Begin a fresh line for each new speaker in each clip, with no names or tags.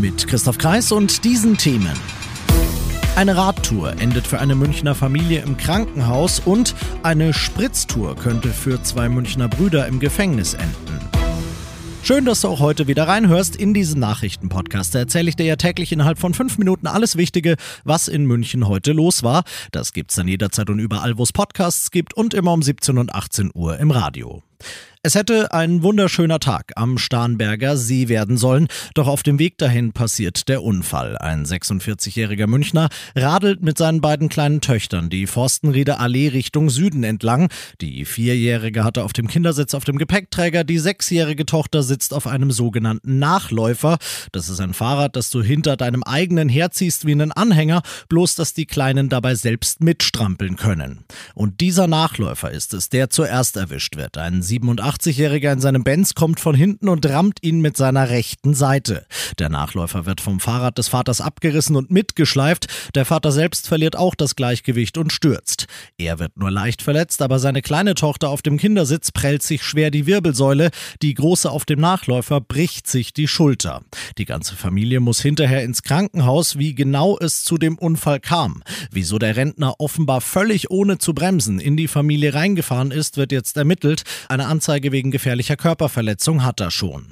Mit Christoph Kreis und diesen Themen. Eine Radtour endet für eine Münchner Familie im Krankenhaus und eine Spritztour könnte für zwei Münchner Brüder im Gefängnis enden. Schön, dass du auch heute wieder reinhörst in diesen Nachrichtenpodcast. Da erzähle ich dir ja täglich innerhalb von fünf Minuten alles Wichtige, was in München heute los war. Das gibt's dann jederzeit und überall, wo es Podcasts gibt und immer um 17 und 18 Uhr im Radio. Es hätte ein wunderschöner Tag am Starnberger See werden sollen, doch auf dem Weg dahin passiert der Unfall. Ein 46-jähriger Münchner radelt mit seinen beiden kleinen Töchtern die Forstenrieder Allee Richtung Süden entlang. Die Vierjährige hatte auf dem Kindersitz auf dem Gepäckträger, die sechsjährige Tochter sitzt auf einem sogenannten Nachläufer. Das ist ein Fahrrad, das du hinter deinem eigenen herziehst wie einen Anhänger, bloß dass die Kleinen dabei selbst mitstrampeln können. Und dieser Nachläufer ist es, der zuerst erwischt wird. Ein 87 80-Jähriger in seinem Benz kommt von hinten und rammt ihn mit seiner rechten Seite. Der Nachläufer wird vom Fahrrad des Vaters abgerissen und mitgeschleift. Der Vater selbst verliert auch das Gleichgewicht und stürzt. Er wird nur leicht verletzt, aber seine kleine Tochter auf dem Kindersitz prellt sich schwer die Wirbelsäule. Die große auf dem Nachläufer bricht sich die Schulter. Die ganze Familie muss hinterher ins Krankenhaus, wie genau es zu dem Unfall kam. Wieso der Rentner offenbar völlig ohne zu bremsen in die Familie reingefahren ist, wird jetzt ermittelt. Eine Anzeige Anzeige wegen gefährlicher Körperverletzung hat er schon.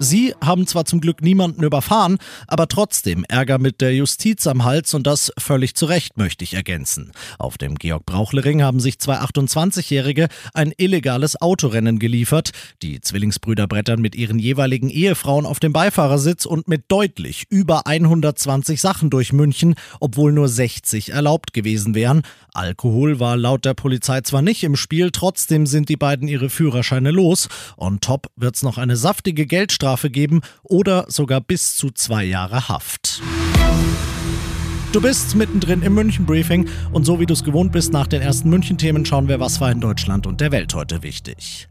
Sie haben zwar zum Glück niemanden überfahren, aber trotzdem Ärger mit der Justiz am Hals und das völlig zu Recht, möchte ich ergänzen. Auf dem Georg-Brauchle-Ring haben sich zwei 28-Jährige ein illegales Autorennen geliefert. Die Zwillingsbrüder brettern mit ihren jeweiligen Ehefrauen auf dem Beifahrersitz und mit deutlich über 120 Sachen durch München, obwohl nur 60 erlaubt gewesen wären. Alkohol war laut der Polizei zwar nicht im Spiel, trotzdem sind die beiden ihre Führerscheine los. On top wird's noch eine saftige Geldstrafe Geldstrafe geben oder sogar bis zu zwei Jahre Haft. Du bist mittendrin im München-Briefing und so wie du es gewohnt bist, nach den ersten München-Themen schauen wir, was war in Deutschland und der Welt heute wichtig.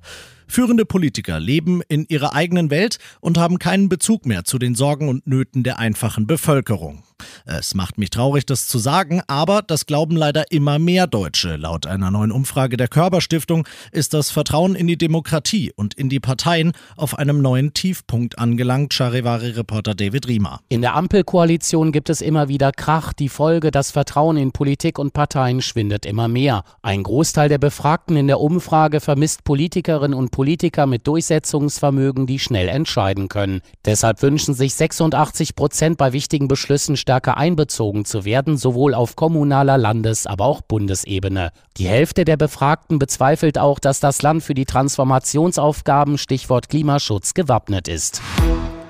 Führende Politiker leben in ihrer eigenen Welt und haben keinen Bezug mehr zu den Sorgen und Nöten der einfachen Bevölkerung. Es macht mich traurig, das zu sagen, aber das glauben leider immer mehr Deutsche. Laut einer neuen Umfrage der Körperstiftung ist das Vertrauen in die Demokratie und in die Parteien auf einem neuen Tiefpunkt angelangt, Charivari-Reporter David Riemer.
In der Ampelkoalition gibt es immer wieder Krach. Die Folge, das Vertrauen in Politik und Parteien schwindet immer mehr. Ein Großteil der Befragten in der Umfrage vermisst Politikerinnen und Politiker mit Durchsetzungsvermögen, die schnell entscheiden können. Deshalb wünschen sich 86 Prozent bei wichtigen Beschlüssen stärker einbezogen zu werden, sowohl auf kommunaler, Landes-, aber auch Bundesebene. Die Hälfte der Befragten bezweifelt auch, dass das Land für die Transformationsaufgaben Stichwort Klimaschutz gewappnet ist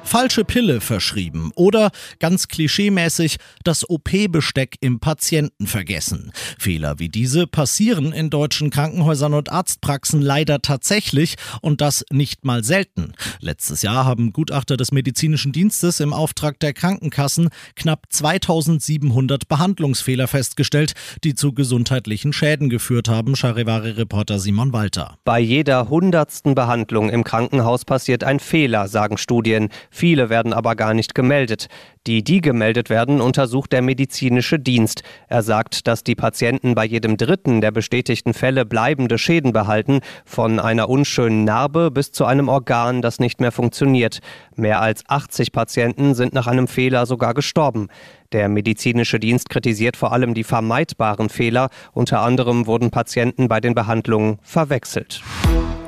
falsche Pille verschrieben oder ganz klischeemäßig das OP-Besteck im Patienten vergessen. Fehler wie diese passieren in deutschen Krankenhäusern und Arztpraxen leider tatsächlich und das nicht mal selten. Letztes Jahr haben Gutachter des medizinischen Dienstes im Auftrag der Krankenkassen knapp 2700 Behandlungsfehler festgestellt, die zu gesundheitlichen Schäden geführt haben, Charivari-Reporter Simon Walter.
Bei jeder hundertsten Behandlung im Krankenhaus passiert ein Fehler, sagen Studien. Viele werden aber gar nicht gemeldet. Die, die gemeldet werden, untersucht der medizinische Dienst. Er sagt, dass die Patienten bei jedem dritten der bestätigten Fälle bleibende Schäden behalten, von einer unschönen Narbe bis zu einem Organ, das nicht mehr funktioniert. Mehr als 80 Patienten sind nach einem Fehler sogar gestorben. Der medizinische Dienst kritisiert vor allem die vermeidbaren Fehler. Unter anderem wurden Patienten bei den Behandlungen verwechselt.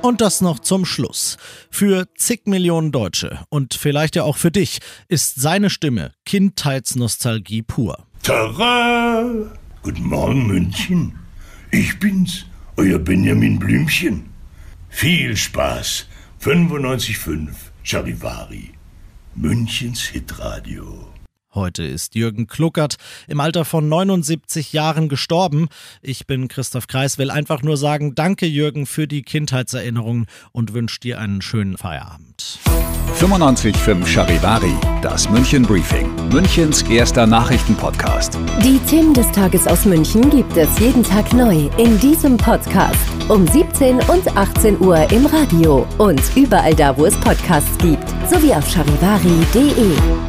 Und das noch zum Schluss. Für zig Millionen Deutsche und vielleicht ja auch für dich ist seine Stimme Kindheitsnostalgie pur.
Tara! Guten Morgen, München. Ich bin's, euer Benjamin Blümchen. Viel Spaß. 95.5 Charivari. Münchens Hitradio.
Heute ist Jürgen Kluckert im Alter von 79 Jahren gestorben. Ich bin Christoph Kreis, will einfach nur sagen, danke Jürgen für die Kindheitserinnerungen und wünsche dir einen schönen Feierabend.
95.5 Charivari, das München Briefing, Münchens erster Nachrichtenpodcast.
Die Themen des Tages aus München gibt es jeden Tag neu in diesem Podcast um 17 und 18 Uhr im Radio und überall da, wo es Podcasts gibt, sowie auf charivari.de.